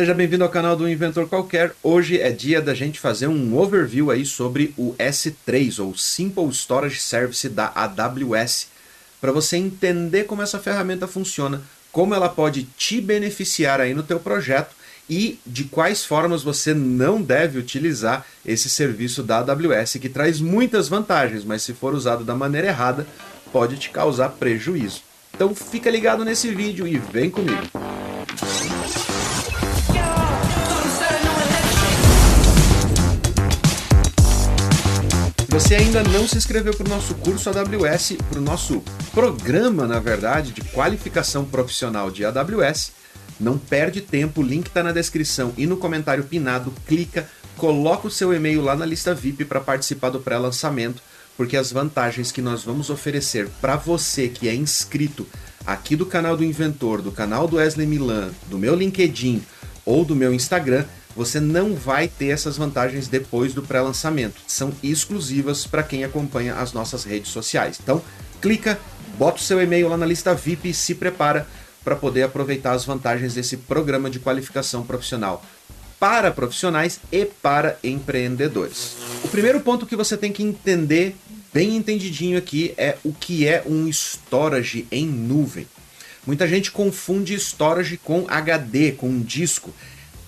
Seja bem-vindo ao canal do Inventor Qualquer. Hoje é dia da gente fazer um overview aí sobre o S3 ou Simple Storage Service da AWS, para você entender como essa ferramenta funciona, como ela pode te beneficiar aí no teu projeto e de quais formas você não deve utilizar esse serviço da AWS que traz muitas vantagens, mas se for usado da maneira errada, pode te causar prejuízo. Então fica ligado nesse vídeo e vem comigo. Você ainda não se inscreveu para o nosso curso AWS, para o nosso programa, na verdade, de qualificação profissional de AWS, não perde tempo, o link está na descrição e no comentário pinado, clica, coloca o seu e-mail lá na lista VIP para participar do pré-lançamento, porque as vantagens que nós vamos oferecer para você que é inscrito aqui do canal do Inventor, do canal do Wesley Milan, do meu LinkedIn ou do meu Instagram, você não vai ter essas vantagens depois do pré-lançamento. São exclusivas para quem acompanha as nossas redes sociais. Então, clica, bota o seu e-mail lá na lista VIP e se prepara para poder aproveitar as vantagens desse programa de qualificação profissional para profissionais e para empreendedores. O primeiro ponto que você tem que entender bem entendidinho aqui é o que é um storage em nuvem. Muita gente confunde storage com HD, com um disco.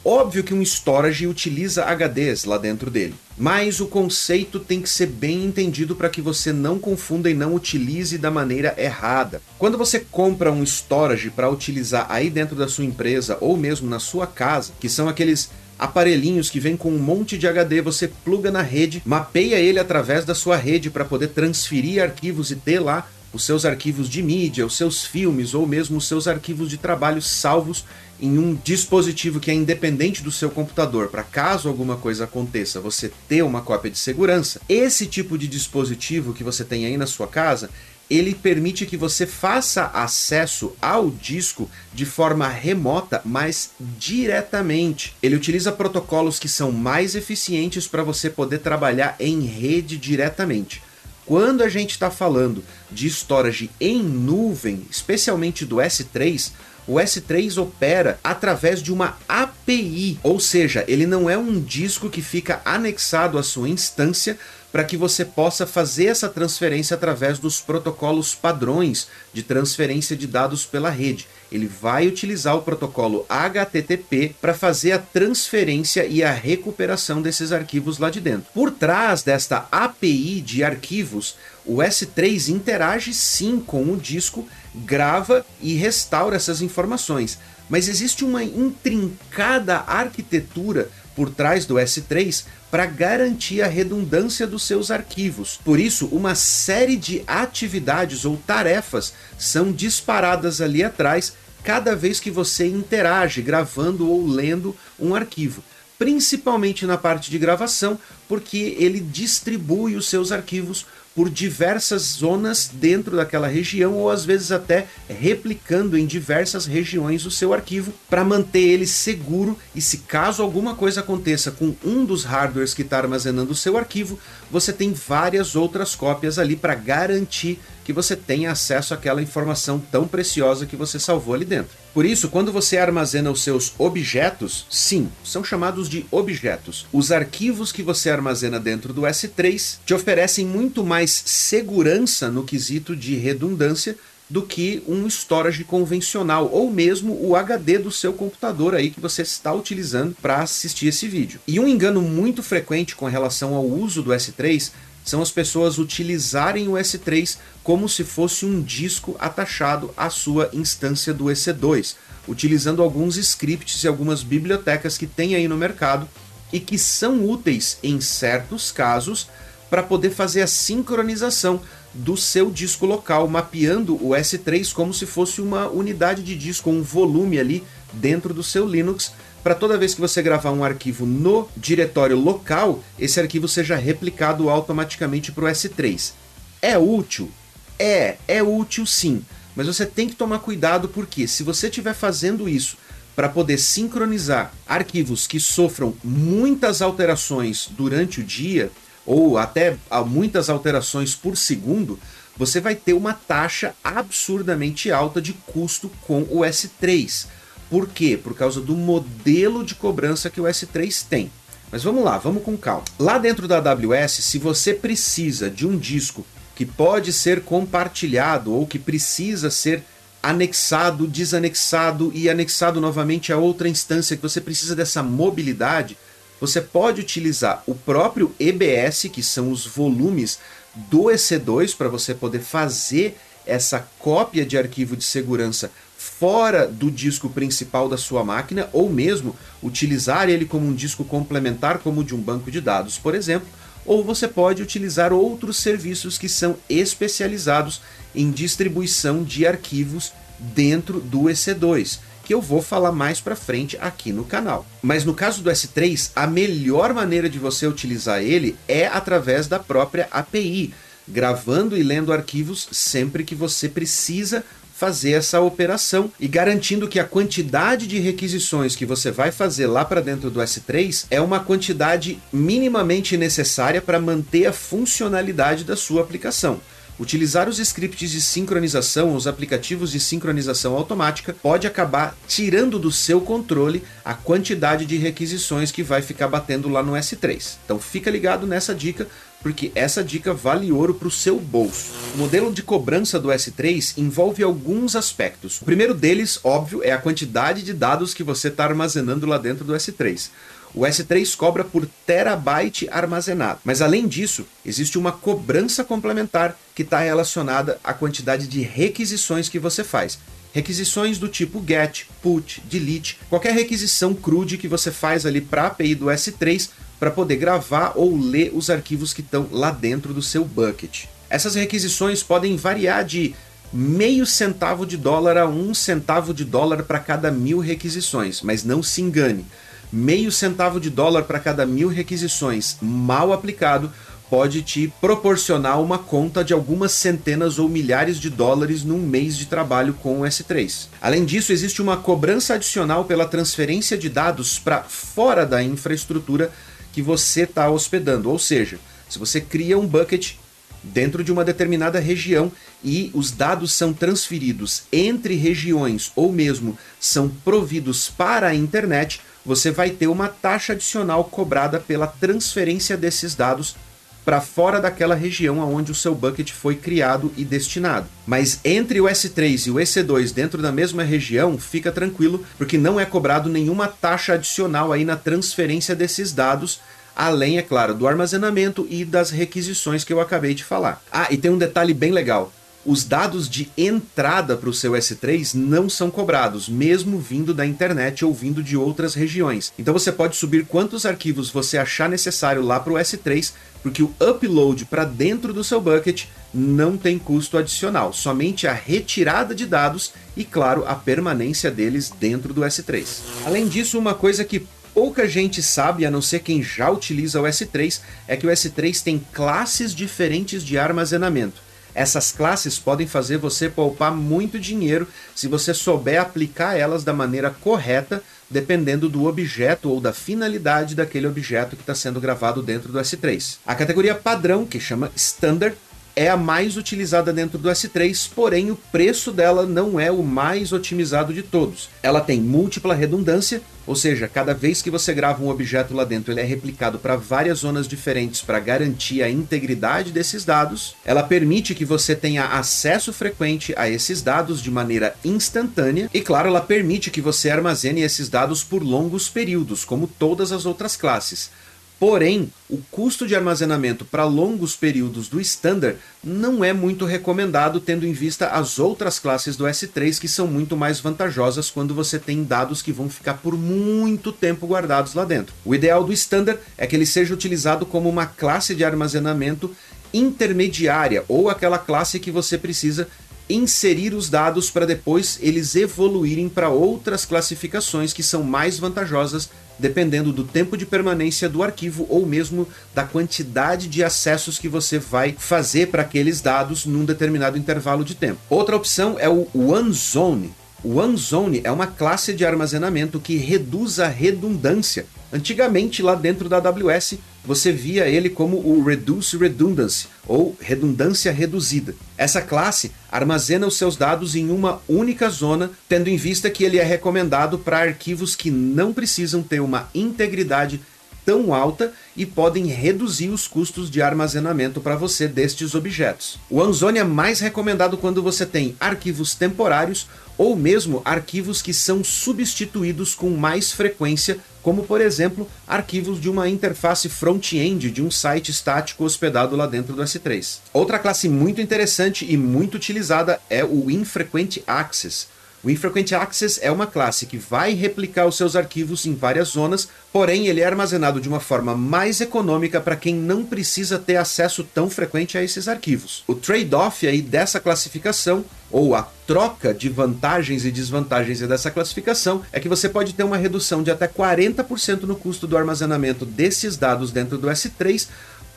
Óbvio que um storage utiliza HDs lá dentro dele, mas o conceito tem que ser bem entendido para que você não confunda e não utilize da maneira errada. Quando você compra um storage para utilizar aí dentro da sua empresa ou mesmo na sua casa, que são aqueles aparelhinhos que vem com um monte de HD, você pluga na rede, mapeia ele através da sua rede para poder transferir arquivos e ter lá os seus arquivos de mídia, os seus filmes ou mesmo os seus arquivos de trabalho salvos em um dispositivo que é independente do seu computador, para caso alguma coisa aconteça, você ter uma cópia de segurança. Esse tipo de dispositivo que você tem aí na sua casa, ele permite que você faça acesso ao disco de forma remota, mas diretamente. Ele utiliza protocolos que são mais eficientes para você poder trabalhar em rede diretamente. Quando a gente está falando de storage em nuvem, especialmente do S3, o S3 opera através de uma API, ou seja, ele não é um disco que fica anexado à sua instância para que você possa fazer essa transferência através dos protocolos padrões de transferência de dados pela rede. Ele vai utilizar o protocolo HTTP para fazer a transferência e a recuperação desses arquivos lá de dentro. Por trás desta API de arquivos, o S3 interage sim com o disco, grava e restaura essas informações. Mas existe uma intrincada arquitetura por trás do S3 para garantir a redundância dos seus arquivos. Por isso, uma série de atividades ou tarefas são disparadas ali atrás cada vez que você interage gravando ou lendo um arquivo. Principalmente na parte de gravação, porque ele distribui os seus arquivos por diversas zonas dentro daquela região ou às vezes até replicando em diversas regiões o seu arquivo para manter ele seguro e se caso alguma coisa aconteça com um dos hardwares que está armazenando o seu arquivo, você tem várias outras cópias ali para garantir que você tenha acesso àquela informação tão preciosa que você salvou ali dentro. Por isso, quando você armazena os seus objetos, sim, são chamados de objetos. Os arquivos que você armazena dentro do S3 te oferecem muito mais segurança no quesito de redundância do que um storage convencional ou mesmo o HD do seu computador aí que você está utilizando para assistir esse vídeo. E um engano muito frequente com relação ao uso do S3 são as pessoas utilizarem o S3 como se fosse um disco atachado à sua instância do EC2, utilizando alguns scripts e algumas bibliotecas que tem aí no mercado e que são úteis em certos casos para poder fazer a sincronização do seu disco local, mapeando o S3 como se fosse uma unidade de disco, um volume ali dentro do seu Linux para toda vez que você gravar um arquivo no diretório local, esse arquivo seja replicado automaticamente para o S3. É útil? É, é útil sim. Mas você tem que tomar cuidado porque se você estiver fazendo isso para poder sincronizar arquivos que sofram muitas alterações durante o dia, ou até muitas alterações por segundo, você vai ter uma taxa absurdamente alta de custo com o S3 Por quê? Por causa do modelo de cobrança que o S3 tem. Mas vamos lá, vamos com calma. Lá dentro da AWS, se você precisa de um disco que pode ser compartilhado ou que precisa ser anexado, desanexado e anexado novamente a outra instância, que você precisa dessa mobilidade, você pode utilizar o próprio EBS, que são os volumes do EC2, para você poder fazer essa cópia de arquivo de segurança fora do disco principal da sua máquina, ou mesmo utilizar ele como um disco complementar, como de um banco de dados, por exemplo, ou você pode utilizar outros serviços que são especializados em distribuição de arquivos dentro do EC2, que eu vou falar mais para frente aqui no canal. Mas no caso do S3, a melhor maneira de você utilizar ele é através da própria API, gravando e lendo arquivos sempre que você precisa fazer essa operação e garantindo que a quantidade de requisições que você vai fazer lá para dentro do S3 é uma quantidade minimamente necessária para manter a funcionalidade da sua aplicação. Utilizar os scripts de sincronização, os aplicativos de sincronização automática, pode acabar tirando do seu controle a quantidade de requisições que vai ficar batendo lá no S3. Então fica ligado nessa dica, porque essa dica vale ouro para o seu bolso. O modelo de cobrança do S3 envolve alguns aspectos. O primeiro deles, óbvio, é a quantidade de dados que você está armazenando lá dentro do S3. O S3 cobra por terabyte armazenado. Mas além disso, existe uma cobrança complementar que está relacionada à quantidade de requisições que você faz. Requisições do tipo get, put, delete, qualquer requisição crude que você faz ali para a API do S3 para poder gravar ou ler os arquivos que estão lá dentro do seu bucket. Essas requisições podem variar de meio centavo de dólar a um centavo de dólar para cada mil requisições, mas não se engane. Meio centavo de dólar para cada mil requisições mal aplicado pode te proporcionar uma conta de algumas centenas ou milhares de dólares num mês de trabalho com o S3. Além disso, existe uma cobrança adicional pela transferência de dados para fora da infraestrutura que você está hospedando. Ou seja, se você cria um bucket dentro de uma determinada região e os dados são transferidos entre regiões ou mesmo são providos para a internet, você vai ter uma taxa adicional cobrada pela transferência desses dados para fora daquela região onde o seu bucket foi criado e destinado. Mas entre o S3 e o EC2 dentro da mesma região, fica tranquilo, porque não é cobrado nenhuma taxa adicional aí na transferência desses dados, além, é claro, do armazenamento e das requisições que eu acabei de falar. Ah, e tem um detalhe bem legal os dados de entrada para o seu S3 não são cobrados, mesmo vindo da internet ou vindo de outras regiões. Então você pode subir quantos arquivos você achar necessário lá para o S3, porque o upload para dentro do seu bucket não tem custo adicional, somente a retirada de dados e, claro, a permanência deles dentro do S3. Além disso, uma coisa que pouca gente sabe, a não ser quem já utiliza o S3, é que o S3 tem classes diferentes de armazenamento. Essas classes podem fazer você poupar muito dinheiro se você souber aplicar elas da maneira correta, dependendo do objeto ou da finalidade daquele objeto que está sendo gravado dentro do S3. A categoria padrão, que chama Standard, é a mais utilizada dentro do S3, porém o preço dela não é o mais otimizado de todos. Ela tem múltipla redundância, ou seja, cada vez que você grava um objeto lá dentro, ele é replicado para várias zonas diferentes para garantir a integridade desses dados. Ela permite que você tenha acesso frequente a esses dados de maneira instantânea e, claro, ela permite que você armazene esses dados por longos períodos, como todas as outras classes. Porém, o custo de armazenamento para longos períodos do Standard não é muito recomendado, tendo em vista as outras classes do S3 que são muito mais vantajosas quando você tem dados que vão ficar por muito tempo guardados lá dentro. O ideal do Standard é que ele seja utilizado como uma classe de armazenamento intermediária ou aquela classe que você precisa inserir os dados para depois eles evoluírem para outras classificações que são mais vantajosas dependendo do tempo de permanência do arquivo ou mesmo da quantidade de acessos que você vai fazer para aqueles dados num determinado intervalo de tempo. Outra opção é o One Zone, é uma classe de armazenamento que reduz a redundância. Antigamente, lá dentro da AWS, você via ele como o Reduce Redundancy, ou redundância reduzida. Essa classe armazena os seus dados em uma única zona, tendo em vista que ele é recomendado para arquivos que não precisam ter uma integridade tão alta e podem reduzir os custos de armazenamento para você destes objetos. O OneZone é mais recomendado quando você tem arquivos temporários ou mesmo arquivos que são substituídos com mais frequência, como por exemplo arquivos de uma interface front-end de um site estático hospedado lá dentro do S3. Outra classe muito interessante e muito utilizada é o Infrequent Access. O Infrequent Access é uma classe que vai replicar os seus arquivos em várias zonas, porém ele é armazenado de uma forma mais econômica para quem não precisa ter acesso tão frequente a esses arquivos. O trade-off aí dessa classificação ou a troca de vantagens e desvantagens dessa classificação é que você pode ter uma redução de até 40% no custo do armazenamento desses dados dentro do S3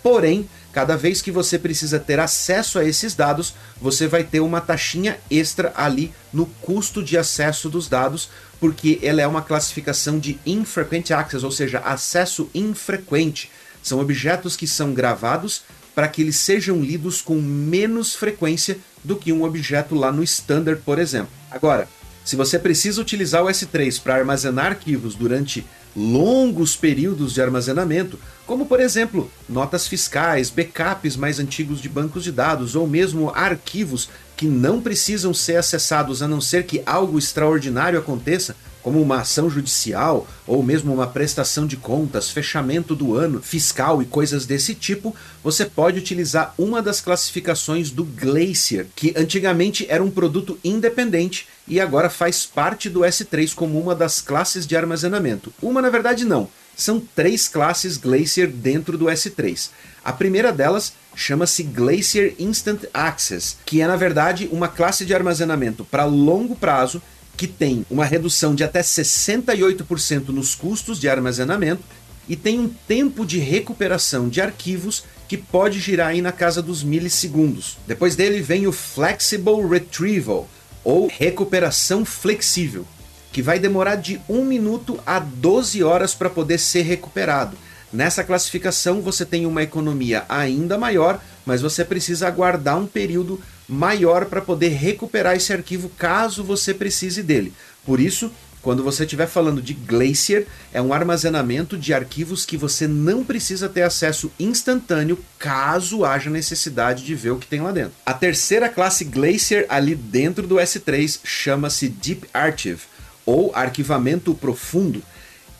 Porém, cada vez que você precisa ter acesso a esses dados, você vai ter uma taxinha extra ali no custo de acesso dos dados, porque ela é uma classificação de infrequent access, ou seja, acesso infrequente. São objetos que são gravados para que eles sejam lidos com menos frequência do que um objeto lá no standard, por exemplo. Agora, se você precisa utilizar o S3 para armazenar arquivos durante longos períodos de armazenamento, como por exemplo notas fiscais, backups mais antigos de bancos de dados ou mesmo arquivos que não precisam ser acessados a não ser que algo extraordinário aconteça, como uma ação judicial ou mesmo uma prestação de contas, fechamento do ano fiscal e coisas desse tipo, você pode utilizar uma das classificações do Glacier, que antigamente era um produto independente e agora faz parte do S3 como uma das classes de armazenamento. Uma, na verdade, não. São três classes Glacier dentro do S3. A primeira delas chama-se Glacier Instant Access, que é na verdade uma classe de armazenamento para longo prazo que tem uma redução de até 68% nos custos de armazenamento e tem um tempo de recuperação de arquivos que pode girar aí na casa dos milissegundos. Depois dele vem o Flexible Retrieval, ou recuperação flexível, que vai demorar de 1 minuto a 12 horas para poder ser recuperado. Nessa classificação você tem uma economia ainda maior, mas você precisa aguardar um período maior para poder recuperar esse arquivo caso você precise dele. Por isso, quando você estiver falando de Glacier, é um armazenamento de arquivos que você não precisa ter acesso instantâneo caso haja necessidade de ver o que tem lá dentro. A terceira classe Glacier ali dentro do S3 chama-se Deep Archive, ou arquivamento profundo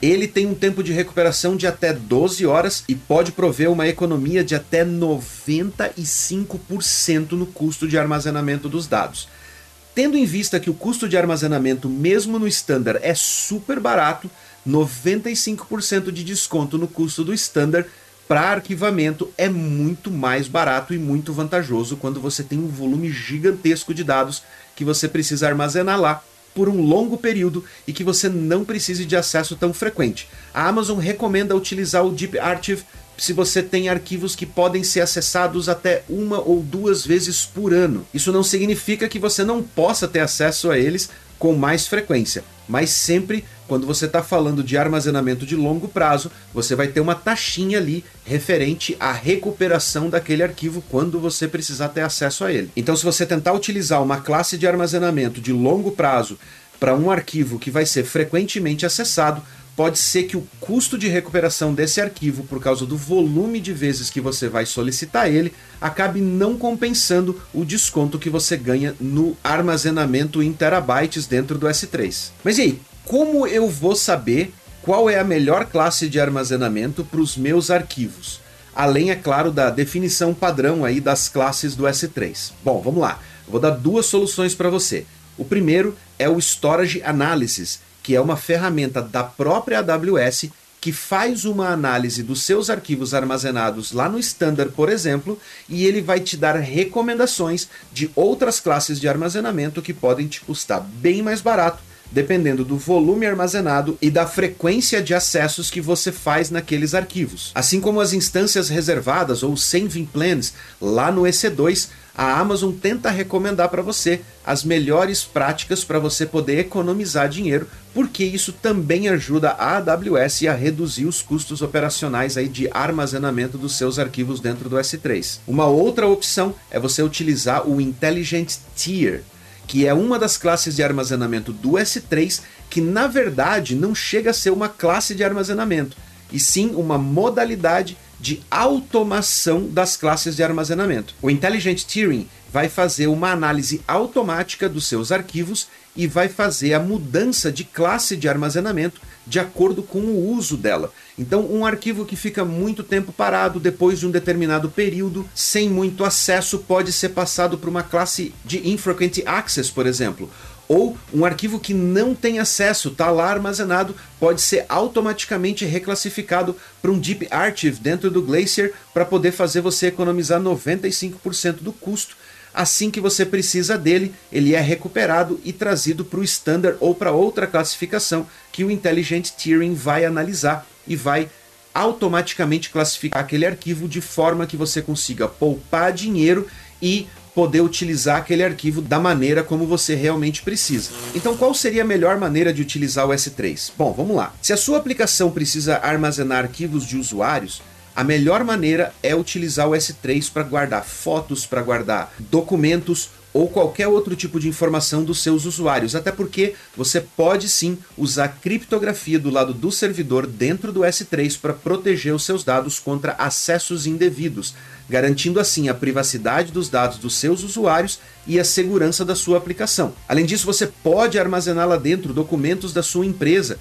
ele tem um tempo de recuperação de até 12 horas e pode prover uma economia de até 95% no custo de armazenamento dos dados. Tendo em vista que o custo de armazenamento, mesmo no standard, é super barato, 95% de desconto no custo do standard para arquivamento é muito mais barato e muito vantajoso quando você tem um volume gigantesco de dados que você precisa armazenar lá por um longo período e que você não precise de acesso tão frequente. A Amazon recomenda utilizar o Deep Archive se você tem arquivos que podem ser acessados até uma ou duas vezes por ano. Isso não significa que você não possa ter acesso a eles com mais frequência, mas sempre quando você está falando de armazenamento de longo prazo, você vai ter uma taxinha ali referente à recuperação daquele arquivo quando você precisar ter acesso a ele. Então, se você tentar utilizar uma classe de armazenamento de longo prazo para um arquivo que vai ser frequentemente acessado, pode ser que o custo de recuperação desse arquivo, por causa do volume de vezes que você vai solicitar ele, acabe não compensando o desconto que você ganha no armazenamento em terabytes dentro do S3. Mas e aí, como eu vou saber qual é a melhor classe de armazenamento para os meus arquivos? Além, é claro, da definição padrão aí das classes do S3. Bom, vamos lá. vou dar duas soluções para você. O primeiro é o Storage Analysis, que é uma ferramenta da própria AWS que faz uma análise dos seus arquivos armazenados lá no Standard, por exemplo, e ele vai te dar recomendações de outras classes de armazenamento que podem te custar bem mais barato dependendo do volume armazenado e da frequência de acessos que você faz naqueles arquivos. Assim como as instâncias reservadas ou saving plans lá no EC2, a Amazon tenta recomendar para você as melhores práticas para você poder economizar dinheiro, porque isso também ajuda a AWS a reduzir os custos operacionais aí de armazenamento dos seus arquivos dentro do S3. Uma outra opção é você utilizar o Intelligent Tier, que é uma das classes de armazenamento do S3 que na verdade não chega a ser uma classe de armazenamento, e sim uma modalidade de automação das classes de armazenamento. O Intelligent Tiering vai fazer uma análise automática dos seus arquivos e vai fazer a mudança de classe de armazenamento de acordo com o uso dela. Então, um arquivo que fica muito tempo parado depois de um determinado período, sem muito acesso, pode ser passado para uma classe de infrequent access, por exemplo ou um arquivo que não tem acesso, está lá armazenado, pode ser automaticamente reclassificado para um Deep Archive dentro do Glacier para poder fazer você economizar 95% do custo. Assim que você precisa dele, ele é recuperado e trazido para o Standard ou para outra classificação que o Intelligent Tiering vai analisar e vai automaticamente classificar aquele arquivo de forma que você consiga poupar dinheiro e poder utilizar aquele arquivo da maneira como você realmente precisa. Então, qual seria a melhor maneira de utilizar o S3? Bom, vamos lá. Se a sua aplicação precisa armazenar arquivos de usuários, a melhor maneira é utilizar o S3 para guardar fotos, para guardar documentos ou qualquer outro tipo de informação dos seus usuários, até porque você pode sim usar criptografia do lado do servidor dentro do S3 para proteger os seus dados contra acessos indevidos, garantindo assim a privacidade dos dados dos seus usuários e a segurança da sua aplicação. Além disso, você pode armazenar lá dentro documentos da sua empresa,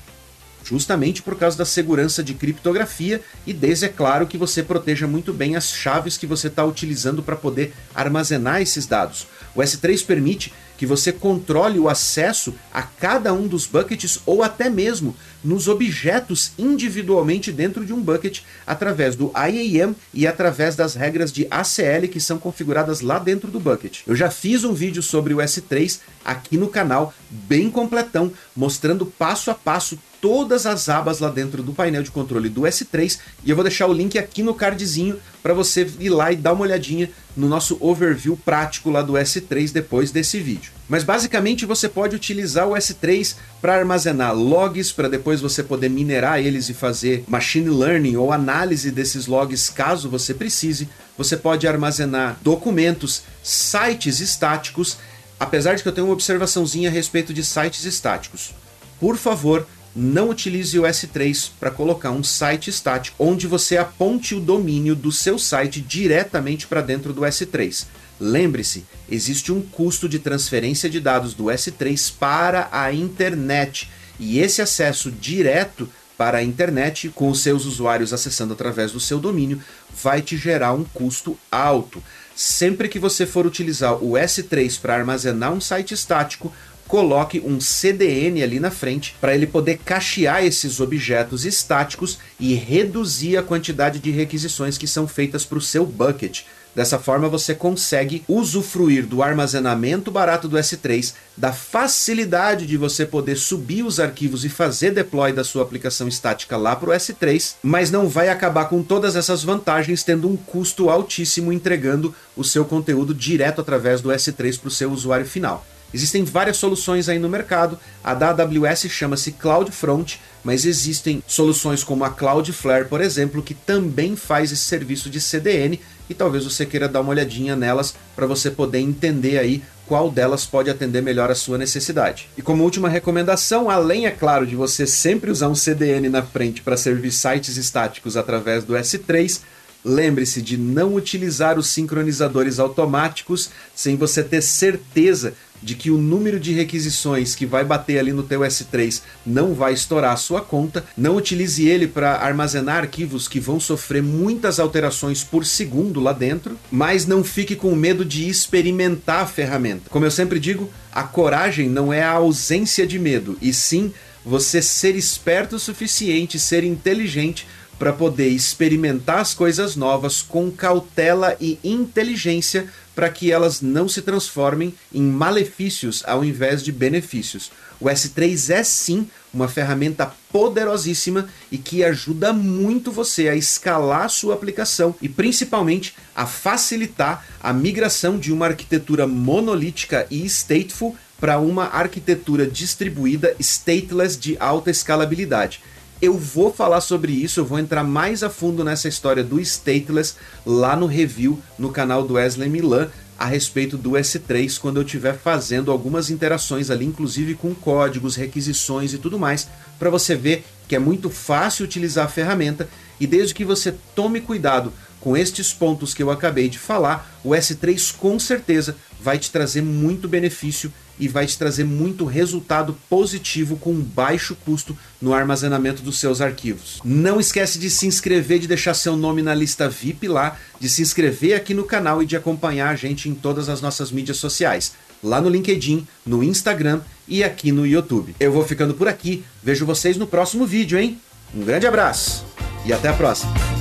justamente por causa da segurança de criptografia e desde é claro que você proteja muito bem as chaves que você está utilizando para poder armazenar esses dados. O S3 permite que você controle o acesso a cada um dos buckets ou até mesmo nos objetos individualmente dentro de um bucket através do IAM e através das regras de ACL que são configuradas lá dentro do bucket. Eu já fiz um vídeo sobre o S3 aqui no canal, bem completão, mostrando passo a passo todas as abas lá dentro do painel de controle do S3 e eu vou deixar o link aqui no cardzinho para você ir lá e dar uma olhadinha no nosso overview prático lá do S3 depois desse vídeo. Mas basicamente você pode utilizar o S3 para armazenar logs, para depois você poder minerar eles e fazer machine learning ou análise desses logs caso você precise. Você pode armazenar documentos, sites estáticos, apesar de que eu tenho uma observaçãozinha a respeito de sites estáticos. Por favor, não utilize o S3 para colocar um site estático onde você aponte o domínio do seu site diretamente para dentro do S3. Lembre-se, existe um custo de transferência de dados do S3 para a internet e esse acesso direto para a internet, com os seus usuários acessando através do seu domínio, vai te gerar um custo alto. Sempre que você for utilizar o S3 para armazenar um site estático, coloque um CDN ali na frente para ele poder cachear esses objetos estáticos e reduzir a quantidade de requisições que são feitas para o seu bucket. Dessa forma você consegue usufruir do armazenamento barato do S3, da facilidade de você poder subir os arquivos e fazer deploy da sua aplicação estática lá para o S3, mas não vai acabar com todas essas vantagens tendo um custo altíssimo entregando o seu conteúdo direto através do S3 para o seu usuário final. Existem várias soluções aí no mercado. A da AWS chama-se CloudFront, mas existem soluções como a Cloudflare, por exemplo, que também faz esse serviço de CDN e talvez você queira dar uma olhadinha nelas para você poder entender aí qual delas pode atender melhor a sua necessidade. E como última recomendação, além, é claro, de você sempre usar um CDN na frente para servir sites estáticos através do S3, lembre-se de não utilizar os sincronizadores automáticos sem você ter certeza de que o número de requisições que vai bater ali no teu S3 não vai estourar a sua conta, não utilize ele para armazenar arquivos que vão sofrer muitas alterações por segundo lá dentro, mas não fique com medo de experimentar a ferramenta. Como eu sempre digo, a coragem não é a ausência de medo, e sim você ser esperto o suficiente, ser inteligente para poder experimentar as coisas novas com cautela e inteligência para que elas não se transformem em malefícios ao invés de benefícios. O S3 é sim uma ferramenta poderosíssima e que ajuda muito você a escalar sua aplicação e principalmente a facilitar a migração de uma arquitetura monolítica e stateful para uma arquitetura distribuída stateless de alta escalabilidade. Eu vou falar sobre isso, eu vou entrar mais a fundo nessa história do stateless lá no review no canal do Wesley Milan a respeito do S3 quando eu estiver fazendo algumas interações ali, inclusive com códigos, requisições e tudo mais, para você ver que é muito fácil utilizar a ferramenta e desde que você tome cuidado com estes pontos que eu acabei de falar, o S3 com certeza vai te trazer muito benefício e vai te trazer muito resultado positivo com baixo custo no armazenamento dos seus arquivos. Não esquece de se inscrever, de deixar seu nome na lista VIP lá, de se inscrever aqui no canal e de acompanhar a gente em todas as nossas mídias sociais, lá no LinkedIn, no Instagram e aqui no YouTube. Eu vou ficando por aqui, vejo vocês no próximo vídeo, hein? Um grande abraço e até a próxima!